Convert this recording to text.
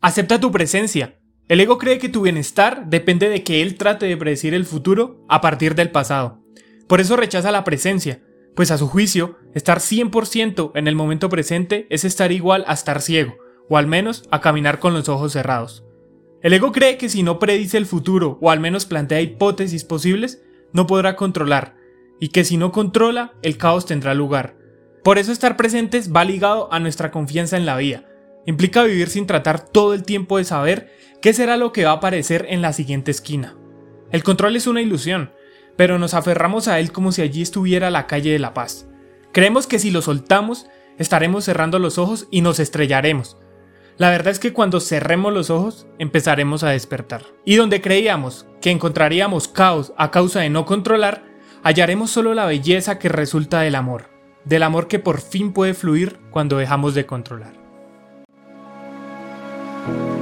acepta tu presencia. El ego cree que tu bienestar depende de que él trate de predecir el futuro a partir del pasado. Por eso rechaza la presencia, pues a su juicio, estar 100% en el momento presente es estar igual a estar ciego, o al menos a caminar con los ojos cerrados. El ego cree que si no predice el futuro o al menos plantea hipótesis posibles, no podrá controlar, y que si no controla, el caos tendrá lugar. Por eso estar presentes va ligado a nuestra confianza en la vida. Implica vivir sin tratar todo el tiempo de saber qué será lo que va a aparecer en la siguiente esquina. El control es una ilusión, pero nos aferramos a él como si allí estuviera la calle de la paz. Creemos que si lo soltamos, estaremos cerrando los ojos y nos estrellaremos, la verdad es que cuando cerremos los ojos empezaremos a despertar. Y donde creíamos que encontraríamos caos a causa de no controlar, hallaremos solo la belleza que resulta del amor, del amor que por fin puede fluir cuando dejamos de controlar. Thank you.